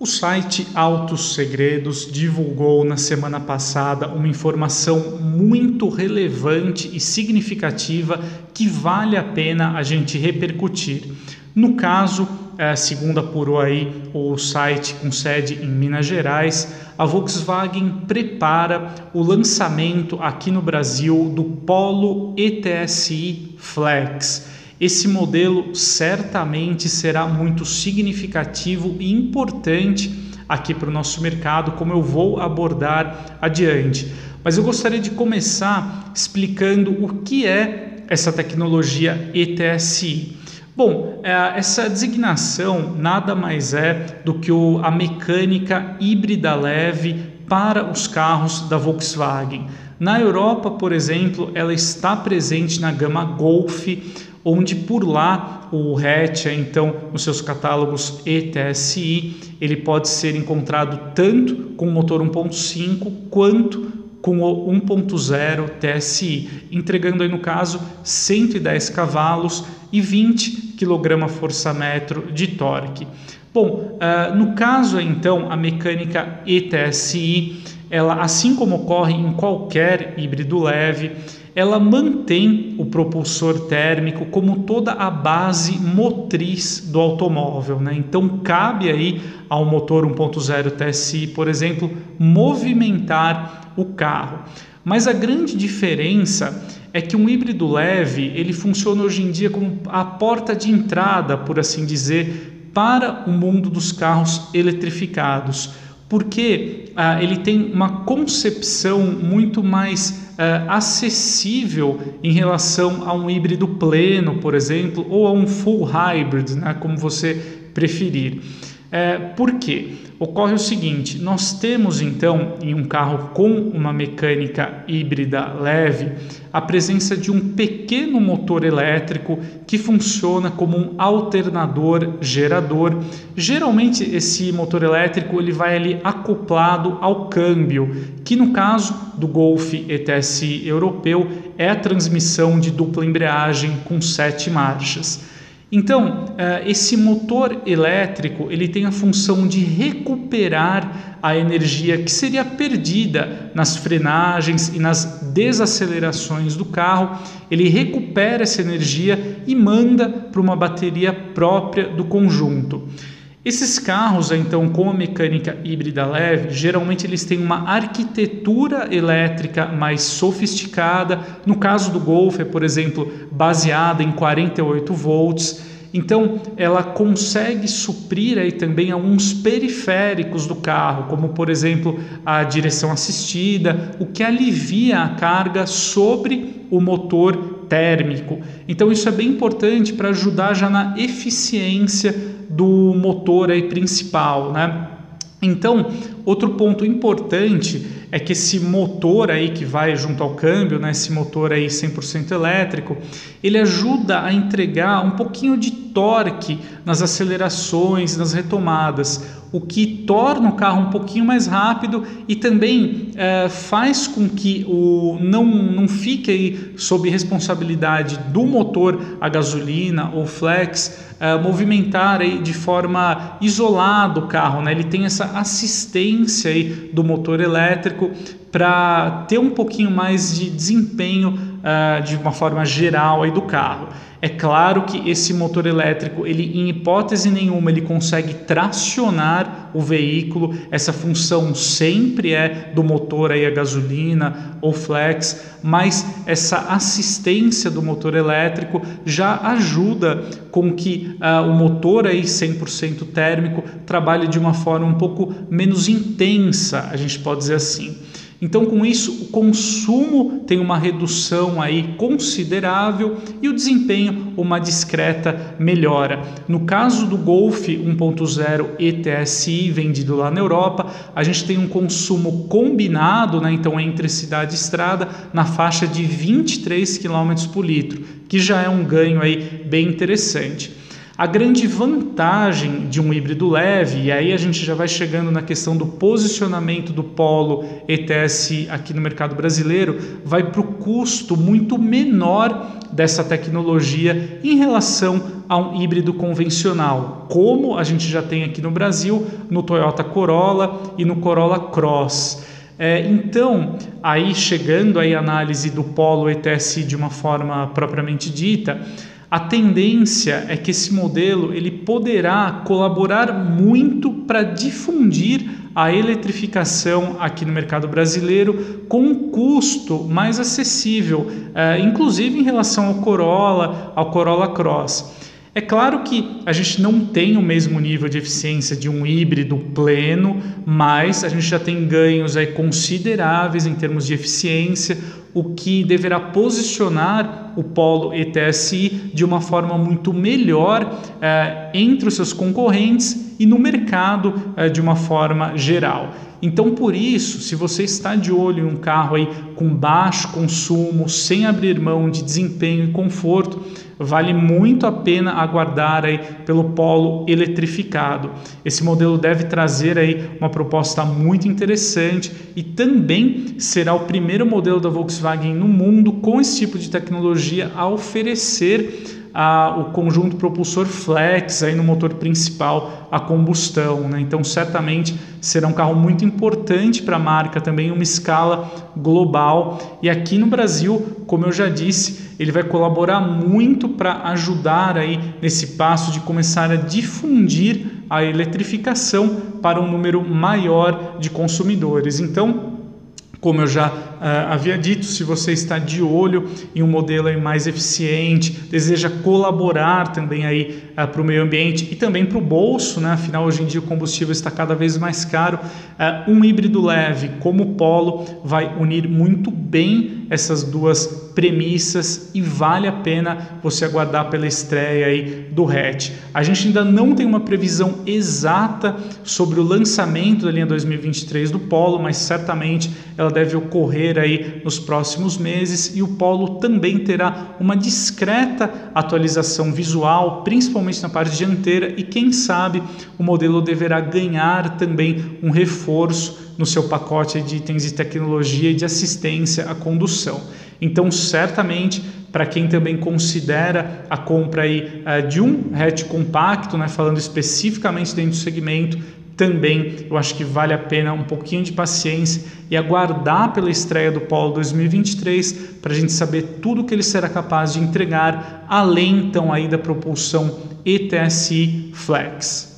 O site Altos Segredos divulgou na semana passada uma informação muito relevante e significativa que vale a pena a gente repercutir. No caso, é, segundo apurou aí o site com sede em Minas Gerais, a Volkswagen prepara o lançamento aqui no Brasil do Polo ETSI Flex. Esse modelo certamente será muito significativo e importante aqui para o nosso mercado, como eu vou abordar adiante. Mas eu gostaria de começar explicando o que é essa tecnologia ETSI. Bom, é, essa designação nada mais é do que a mecânica híbrida leve para os carros da Volkswagen. Na Europa, por exemplo, ela está presente na gama Golf, onde por lá o hatch, então, nos seus catálogos ETSI, ele pode ser encontrado tanto com o motor 1.5 quanto com o 1.0 TSI, entregando aí no caso 110 cavalos e 20 kgfm de torque. Bom, uh, no caso então a mecânica ETSI, ela assim como ocorre em qualquer híbrido leve, ela mantém o propulsor térmico como toda a base motriz do automóvel. Né? Então, cabe aí ao motor 1.0 TSI, por exemplo, movimentar o carro. Mas a grande diferença é que um híbrido leve ele funciona hoje em dia como a porta de entrada, por assim dizer, para o mundo dos carros eletrificados, porque ah, ele tem uma concepção muito mais uh, acessível em relação a um híbrido pleno, por exemplo, ou a um full hybrid, né, como você preferir. É, por quê? Ocorre o seguinte: nós temos então em um carro com uma mecânica híbrida leve a presença de um pequeno motor elétrico que funciona como um alternador gerador. Geralmente esse motor elétrico ele vai ali acoplado ao câmbio, que no caso do Golf ETSI europeu é a transmissão de dupla embreagem com sete marchas. Então, eh, esse motor elétrico ele tem a função de recuperar a energia que seria perdida nas frenagens e nas desacelerações do carro. Ele recupera essa energia e manda para uma bateria própria do conjunto. Esses carros, então, com a mecânica híbrida leve, geralmente eles têm uma arquitetura elétrica mais sofisticada. No caso do Golf, é, por exemplo, baseada em 48 volts. Então, ela consegue suprir aí também alguns periféricos do carro, como por exemplo a direção assistida, o que alivia a carga sobre o motor térmico. Então, isso é bem importante para ajudar já na eficiência do motor aí principal, né? Então, outro ponto importante é que esse motor aí que vai junto ao câmbio, né, esse motor aí 100% elétrico, ele ajuda a entregar um pouquinho de torque nas acelerações, nas retomadas, o que torna o carro um pouquinho mais rápido e também é, faz com que o não, não fique aí sob responsabilidade do motor a gasolina ou flex é, movimentar aí de forma isolada o carro, né? ele tem essa assistência aí do motor elétrico para ter um pouquinho mais de desempenho uh, de uma forma geral aí do carro. É claro que esse motor elétrico, ele em hipótese nenhuma, ele consegue tracionar o veículo. Essa função sempre é do motor aí a gasolina ou flex, mas essa assistência do motor elétrico já ajuda com que uh, o motor aí 100% térmico trabalhe de uma forma um pouco menos intensa, a gente pode dizer assim. Então, com isso, o consumo tem uma redução aí considerável e o desempenho uma discreta melhora. No caso do Golf 1.0 ETSI vendido lá na Europa, a gente tem um consumo combinado, né, então entre cidade e estrada, na faixa de 23 km por litro, que já é um ganho aí bem interessante. A grande vantagem de um híbrido leve, e aí a gente já vai chegando na questão do posicionamento do polo ETS aqui no mercado brasileiro, vai para o custo muito menor dessa tecnologia em relação a um híbrido convencional, como a gente já tem aqui no Brasil no Toyota Corolla e no Corolla Cross. É, então, aí chegando aí a análise do polo ETSI de uma forma propriamente dita, a tendência é que esse modelo ele poderá colaborar muito para difundir a eletrificação aqui no mercado brasileiro com um custo mais acessível, eh, inclusive em relação ao Corolla, ao Corolla Cross. É claro que a gente não tem o mesmo nível de eficiência de um híbrido pleno, mas a gente já tem ganhos aí consideráveis em termos de eficiência, o que deverá posicionar o polo ETSI de uma forma muito melhor eh, entre os seus concorrentes e no mercado eh, de uma forma geral. Então, por isso, se você está de olho em um carro aí com baixo consumo, sem abrir mão de desempenho e conforto, vale muito a pena aguardar aí pelo polo eletrificado. Esse modelo deve trazer aí uma proposta muito interessante e também será o primeiro modelo da Volkswagen no mundo com esse tipo de tecnologia a oferecer a, o conjunto propulsor flex aí no motor principal a combustão. Né? Então, certamente será um carro muito importante para a marca, também uma escala global. E aqui no Brasil, como eu já disse, ele vai colaborar muito para ajudar aí nesse passo de começar a difundir a eletrificação para um número maior de consumidores. Então, como eu já uh, havia dito, se você está de olho em um modelo mais eficiente, deseja colaborar também aí uh, para o meio ambiente e também para o bolso, né? afinal hoje em dia o combustível está cada vez mais caro, uh, um híbrido leve como o Polo vai unir muito bem essas duas premissas e vale a pena você aguardar pela estreia aí do hatch. A gente ainda não tem uma previsão exata sobre o lançamento da linha 2023 do Polo, mas certamente ela deve ocorrer aí nos próximos meses e o Polo também terá uma discreta atualização visual, principalmente na parte dianteira e quem sabe o modelo deverá ganhar também um reforço no seu pacote de itens de tecnologia e de assistência à condução. Então, certamente, para quem também considera a compra aí, uh, de um hatch compacto, né, falando especificamente dentro do segmento, também eu acho que vale a pena um pouquinho de paciência e aguardar pela estreia do Polo 2023 para a gente saber tudo que ele será capaz de entregar, além então aí da propulsão ETSI Flex.